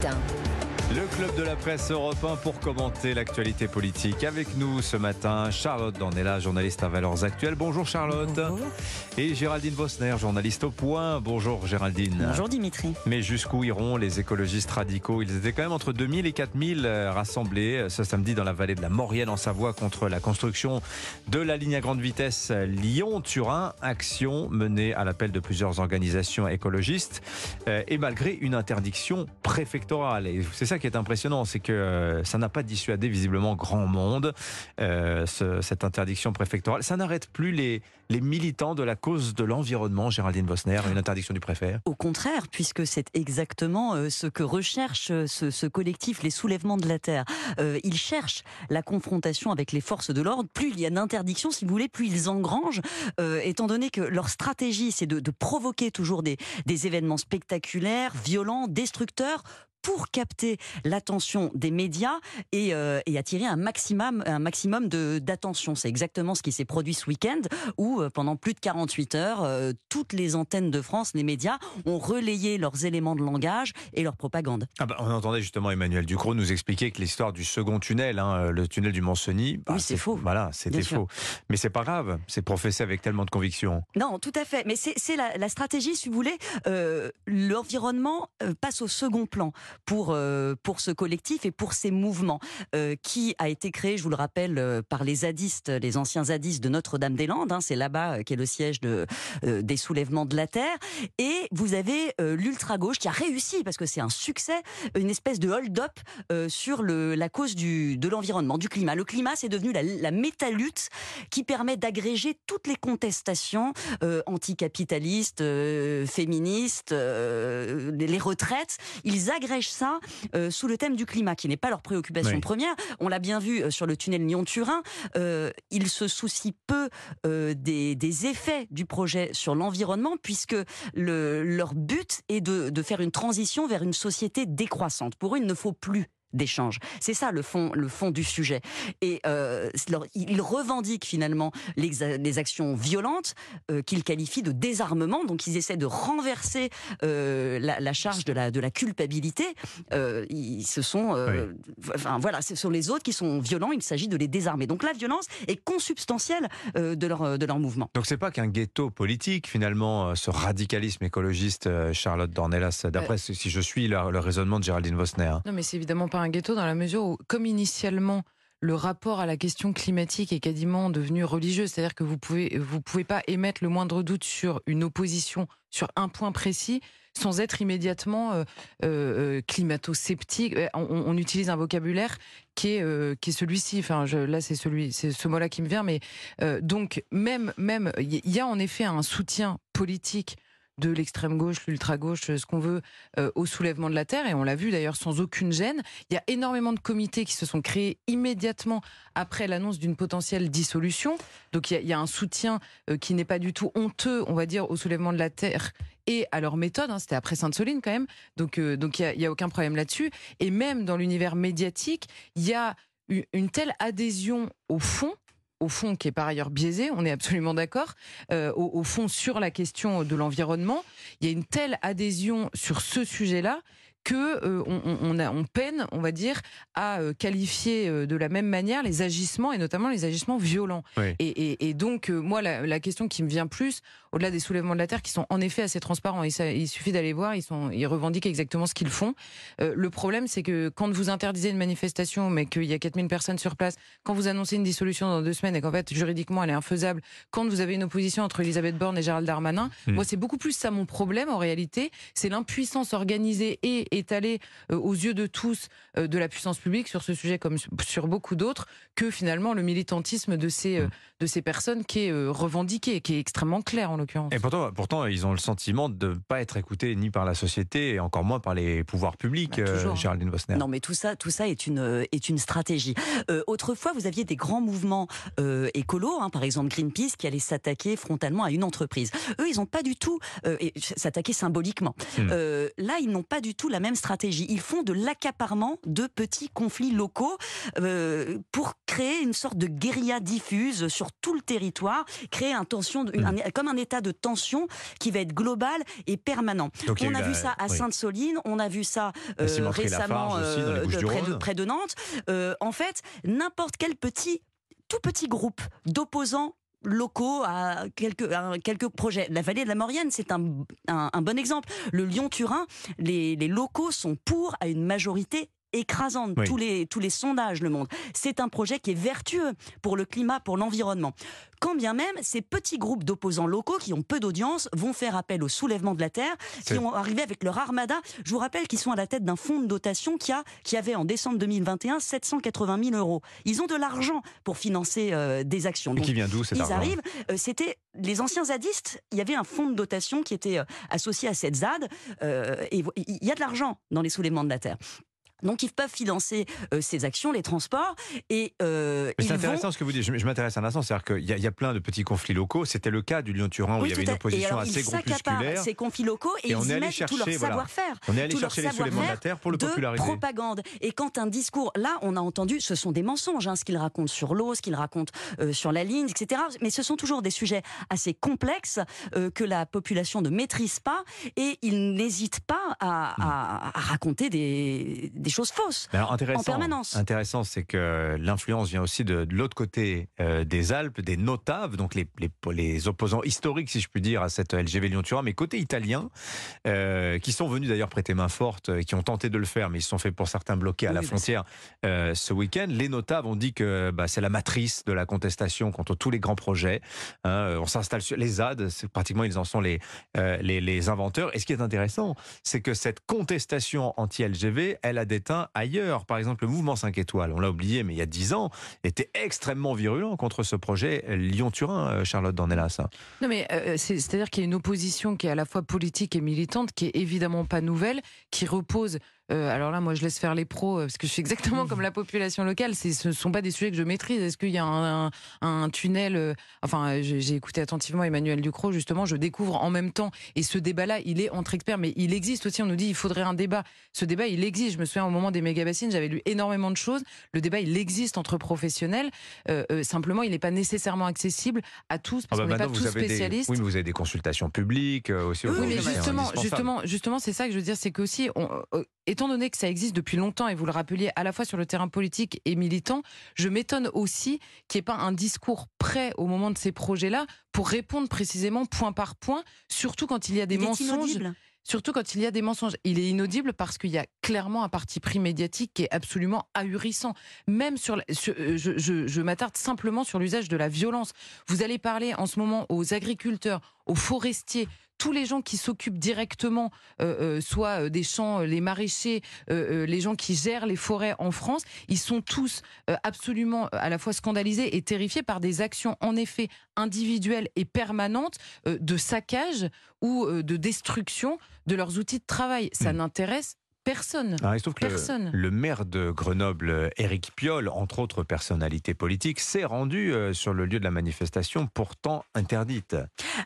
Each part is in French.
Down. Le club de la presse européen pour commenter l'actualité politique. Avec nous ce matin, Charlotte Dornella, journaliste à Valeurs Actuelles. Bonjour Charlotte. Bonjour. Et Géraldine Bosner, journaliste au point. Bonjour Géraldine. Bonjour Dimitri. Mais jusqu'où iront les écologistes radicaux? Ils étaient quand même entre 2000 et 4000 euh, rassemblés euh, ce samedi dans la vallée de la Maurienne en Savoie contre la construction de la ligne à grande vitesse Lyon-Turin. Action menée à l'appel de plusieurs organisations écologistes euh, et malgré une interdiction préfectorale. Et c'est ça qui est impressionnant, c'est que euh, ça n'a pas dissuadé visiblement grand monde, euh, ce- cette interdiction préfectorale. Ça n'arrête plus les, militants de la cause de l'environnement, Géraldine Bosner, une interdiction du préfet. Au contraire, puisque c'est exactement euh, ce que recherche ce, collectif, les soulèvements de la Terre. Ils cherchent la confrontation avec les forces de l'ordre. Plus il y a d'interdictions, si vous voulez, plus ils engrangent, étant donné que leur stratégie, c'est de, provoquer toujours des événements spectaculaires, violents, destructeurs pour capter l'attention des médias et, euh, et attirer un maximum, un maximum d'attention. C'est exactement ce qui s'est produit ce week-end où, euh, pendant plus de 48 heures, euh, toutes les antennes de France, les médias, ont relayé leurs éléments de langage et leur propagande. Ah bah, on entendait justement Emmanuel Ducrot nous expliquer que l'histoire du second tunnel, hein, le tunnel du Mont-Cenis, bah, Oui, c'est faux. Voilà, c'était faux. Mais c'est pas grave, c'est professé avec tellement de conviction. Non, tout à fait. Mais c'est la, la stratégie, si vous voulez. L'environnement passe au second plan pour, euh, pour ce collectif et pour ces mouvements euh, qui a été créé, je vous le rappelle, euh, par les zadistes, les anciens zadistes de Notre-Dame-des-Landes. hein. c'est là-bas qu'est le siège de, des soulèvements de la Terre. Et vous avez l'ultra-gauche qui a réussi, parce que c'est un succès, une espèce de hold-up sur la cause de l'environnement, du climat. Le climat, c'est devenu la, la métalutte qui permet d'agréger toutes les contestations euh, anticapitalistes, féministes, les retraites. Ils agrègent ça euh, sous le thème du climat, qui n'est pas leur préoccupation Oui. première. On l'a bien vu euh, sur le tunnel Lyon-Turin. Euh, ils se soucient peu euh, des, des effets du projet sur l'environnement, puisque le, leur but est de, de faire une transition vers une société décroissante. Pour eux, il ne faut plus d'échange. C'est ça le fond, le fond du sujet. Et euh, ils revendiquent finalement les, les actions violentes euh, qu'ils qualifient de désarmement. Donc ils essaient de renverser euh, la, la charge de la, de la culpabilité. Euh, ils, ce sont, euh, enfin voilà, ce sont les autres qui sont violents. Il s'agit de les désarmer. Donc la violence est consubstantielle euh, de leur de leur mouvement. Donc c'est pas qu'un ghetto politique finalement, ce radicalisme écologiste, Charlotte Dornelas, d'après si si je suis le, le raisonnement de Géraldine Vosner. Non, mais c'est évidemment pas un ghetto dans la mesure où, comme initialement, le rapport à la question climatique est quasiment devenu religieux, c'est-à-dire que vous pouvez vous pouvez pas émettre le moindre doute sur une opposition sur un point précis sans être immédiatement euh, euh, euh, climato-sceptique. Euh, On, utilise un vocabulaire qui est qui est celui-ci. Enfin, je, là, c'est celui, c'est ce mot-là qui me vient. Mais donc même même il y a en effet un soutien politique de l'extrême gauche, l'ultra gauche, ce qu'on veut, euh, au soulèvement de la terre. Et on l'a vu d'ailleurs sans aucune gêne. Il y a énormément de comités qui se sont créés immédiatement après l'annonce d'une potentielle dissolution. Donc il y a, il un soutien euh, qui n'est pas du tout honteux, on va dire, au soulèvement de la terre et à leur méthode. hein. C'était après Sainte-Soline quand même. Donc euh, donc il y a, il a aucun problème là-dessus. Et même dans l'univers médiatique, il y a une telle adhésion au fond au fond qui est par ailleurs biaisé, on est absolument d'accord, euh, au, au fond sur la question de l'environnement, il y a une telle adhésion sur ce sujet-là que euh, on, a, on peine, on va dire, à euh, qualifier euh, de la même manière les agissements et notamment les agissements violents. Oui. Et, et- et donc moi la, la question qui me vient plus, au-delà des soulèvements de la terre qui sont en effet assez transparents, et ça, il suffit d'aller voir, ils sont, ils revendiquent exactement ce qu'ils font. Le problème c'est que quand vous interdisez une manifestation, mais qu'il y a 4000 personnes sur place, quand vous annoncez une dissolution dans deux semaines et qu'en fait juridiquement elle est infaisable, quand vous avez une opposition entre Elisabeth Borne et Gérald Darmanin, Hmm. moi c'est beaucoup plus ça mon problème en réalité, c'est l'impuissance organisée et étalée euh, aux yeux de tous euh, de la puissance publique sur ce sujet comme sur beaucoup d'autres que finalement le militantisme de ces euh, Hmm. de ces personnes qui est euh, revendiqué, qui est extrêmement clair en l'occurrence. Et pourtant, pourtant, ils ont le sentiment de ne pas être écoutés ni par la société et encore moins par les pouvoirs publics, Bah, euh. Géraldine Vosner. Non, mais tout ça, tout ça est une est une stratégie. Euh, autrefois, vous aviez des grands mouvements euh, écolos, hein, par exemple Greenpeace, qui allaient s'attaquer frontalement à une entreprise. Eux, ils n'ont pas du tout euh, et s'attaquer symboliquement. Hmm. Euh, là, ils n'ont pas du tout la la même stratégie. Ils font de l'accaparement de petits conflits locaux euh, pour créer une sorte de guérilla diffuse sur tout le territoire, créer un tension, mm. comme un état de tension qui va être global et permanent. on a, vu ça à Sainte-Soline, on a vu ça euh, récemment euh, près, de, près, de, Nantes. en fait, n'importe quel petit tout petit groupe d'opposants locaux à quelques, projets. La vallée de la Maurienne, c'est un, un, bon exemple. Le Lyon-Turin, les, les locaux sont pour à une majorité écrasante. Tous, les, tous les sondages le montrent. C'est un projet qui est vertueux pour le climat, pour l'environnement. Quand bien même ces petits groupes d'opposants locaux qui ont peu d'audience vont faire appel au soulèvement de la terre, qui vont arriver avec leur armada. Je vous rappelle qu'ils sont à la tête d'un fonds de dotation qui, a, qui avait en décembre 2021 780 000 euros. Ils ont de l'argent pour financer euh, des actions. Et qui vient d'où cet Ils arrivent. Euh, c'était les anciens zadistes. Il y avait un fonds de dotation qui était euh, associé à cette ZAD. et il y a de l'argent dans les soulèvements de la terre. Donc ils peuvent financer euh, ces actions, les transports. Et euh, c'est intéressant ce que vous dites. Je, m'intéresse à un instant, c'est-à-dire qu'il y, a plein de petits conflits locaux. C'était le cas du Lyon-Turin où il y avait une opposition assez groupusculaire. Ces conflits locaux et, on ils y mettent tout leur savoir-faire. On est allé chercher les soulèvements de la terre pour le populariser. propagande. Et quand un discours, là, on a entendu, ce sont des mensonges, hein, ce qu'ils racontent sur l'eau, ce qu'ils racontent euh, sur la ligne, etc. Mais ce sont toujours des sujets assez complexes euh, que la population ne maîtrise pas et ils n'hésitent pas à, à, à raconter des, des choses fausses alors, en permanence. Intéressant, c'est que l'influence vient aussi de, l'autre côté euh, des Alpes, des notables, donc les, les, les, opposants historiques, si je puis dire, à cette LGV Lyon-Turin, mais côté italien, euh, qui sont venus d'ailleurs prêter main forte, euh, qui ont tenté de le faire, mais ils se sont fait pour certains bloquer à la frontière ce week-end. Les notables ont dit que bah, c'est la matrice de la contestation contre tous les grands projets. Hein. on s'installe sur les ZAD, pratiquement ils en sont les, les, les inventeurs. Et ce qui est intéressant, c'est que cette contestation anti-LGV, elle a des ailleurs. Par exemple, le mouvement 5 étoiles, on l'a oublié, mais il y a 10 ans, était extrêmement virulent contre ce projet Lyon-Turin, euh, Charlotte Dornelas. Non, mais euh, c'est-à-dire qu'il y a une opposition qui est à la fois politique et militante, qui est évidemment pas nouvelle, qui repose euh, alors là, moi, je laisse faire les pros euh, parce que je suis exactement comme la population locale. Ce ne sont pas des sujets que je maîtrise. Est-ce qu'il y a un, tunnel euh, Enfin, j'ai écouté attentivement Emmanuel Ducrot. Justement, je découvre en même temps. Et ce débat-là, il est entre experts, mais il existe aussi. On nous dit il faudrait un débat. Ce débat, il existe. Je me souviens au moment des méga bassines, j'avais lu énormément de choses. Le débat, il existe entre professionnels. simplement, il n'est pas nécessairement accessible à tous parce ah bah qu'on n'est pas tous spécialistes. Oui, mais vous avez des consultations publiques aussi. Oui, mais justement, justement, justement, c'est ça que je veux dire, c'est qu'aussi, on, étant donné que ça existe depuis longtemps, et vous le rappeliez à la fois sur le terrain politique et militant, je m'étonne aussi qu'il n'y ait pas un discours prêt au moment de ces projets-là pour répondre précisément point par point, surtout quand il y a des mensonges. Surtout quand il y a des mensonges. Il est inaudible parce qu'il y a clairement un parti pris médiatique qui est absolument ahurissant. Même sur, euh, je, je, je m'attarde simplement sur l'usage de la violence. Vous allez parler en ce moment aux agriculteurs, aux forestiers, tous les gens qui s'occupent directement, euh, euh, soit euh, des champs, les maraîchers, les gens qui gèrent les forêts en France, ils sont tous absolument à la fois scandalisés et terrifiés par des actions en effet individuelles et permanentes de saccage ou de destruction de leurs outils de travail. Ça hmm. n'intéresse Personne. Ah, il que Personne. Le, maire de Grenoble, Éric Piolle, entre autres personnalités politiques, s'est rendu euh, sur le lieu de la manifestation, pourtant interdite.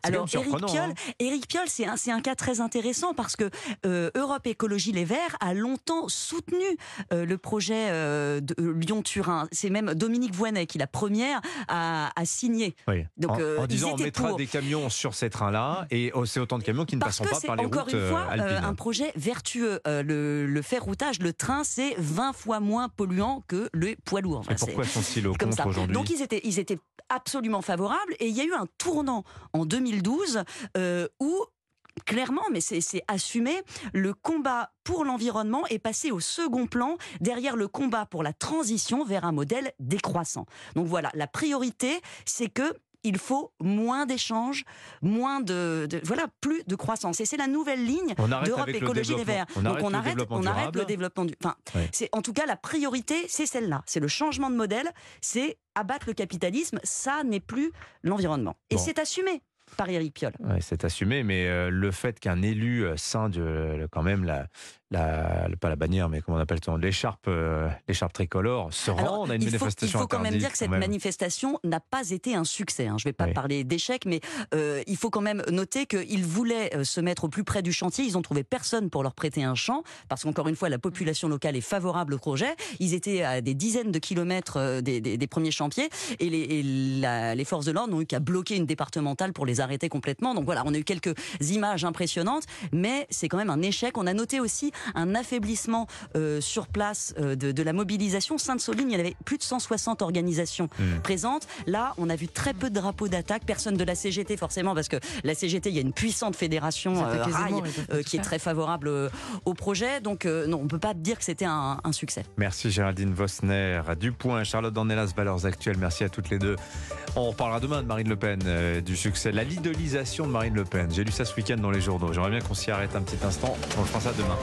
Alors, Éric Piolle, hein. Piolle c'est un, un, cas très intéressant parce que euh, Europe Écologie Les Verts a longtemps soutenu euh, le projet de Lyon-Turin. C'est même Dominique Voinet qui, la première, a, a signé. Donc, en, disant on mettra des camions sur ces trains-là et oh, c'est autant de camions qui ne passeront pas par les encore routes une fois, un projet vertueux. le le, fer routage, le train, c'est 20 fois moins polluant que le poids lourd. et pourquoi sont-ils au contre aujourd'hui Donc ils étaient, ils étaient absolument favorables et il y a eu un tournant en 2012 euh, où clairement, mais c'est assumé, le combat pour l'environnement est passé au second plan derrière le combat pour la transition vers un modèle décroissant. Donc voilà, la priorité, c'est que il faut moins d'échanges, moins de, voilà, plus de croissance. Et c'est la nouvelle ligne d'Europe Écologie des Verts. Donc on arrête, on arrête le développement du. Enfin, c'est en tout cas la priorité, c'est celle-là. C'est le changement de modèle, c'est abattre le capitalisme. Ça n'est plus l'environnement. Et c'est assumé par Éric Piolle. c'est assumé, mais euh, le fait qu'un élu euh, sein de quand même la, la, pas la bannière, mais comment on appelle ça, l'écharpe, euh, l'écharpe tricolore se rendent à une il faut, manifestation Il faut quand même dire que cette même. manifestation n'a pas été un succès. hein. Je ne vais pas Oui. parler d'échec, mais euh, il faut quand même noter qu'ils voulaient euh, se mettre au plus près du chantier. Ils ont trouvé personne pour leur prêter un champ, parce qu'encore une fois, la population locale est favorable au projet. Ils étaient à des dizaines de kilomètres des, des- des premiers chantiers, et les, et la- les forces de l'ordre n'ont eu qu'à bloquer une départementale pour les arrêter complètement. Donc voilà, on a eu quelques images impressionnantes, mais c'est quand même un échec. On a noté aussi un affaiblissement euh, sur place euh, de, de la mobilisation. Sainte-Soline, il y avait plus de 160 organisations Mm. présentes. Là, on a vu très peu de drapeaux d'attaque, personne de la CGT forcément, parce que la CGT, il y a une puissante fédération euh, rail euh, qui est très favorable euh, au projet. Donc euh, non, on peut pas dire que c'était un, un succès. Merci Géraldine Vosner, du point, Charlotte Dornelas, Valeurs Actuelles, merci à toutes les deux. On reparlera demain de Marine Le Pen, euh, du succès, la lidolisation de Marine Le Pen. J'ai lu ça ce week-end dans les journaux. J'aimerais bien qu'on s'y arrête un petit instant. On fera ça demain.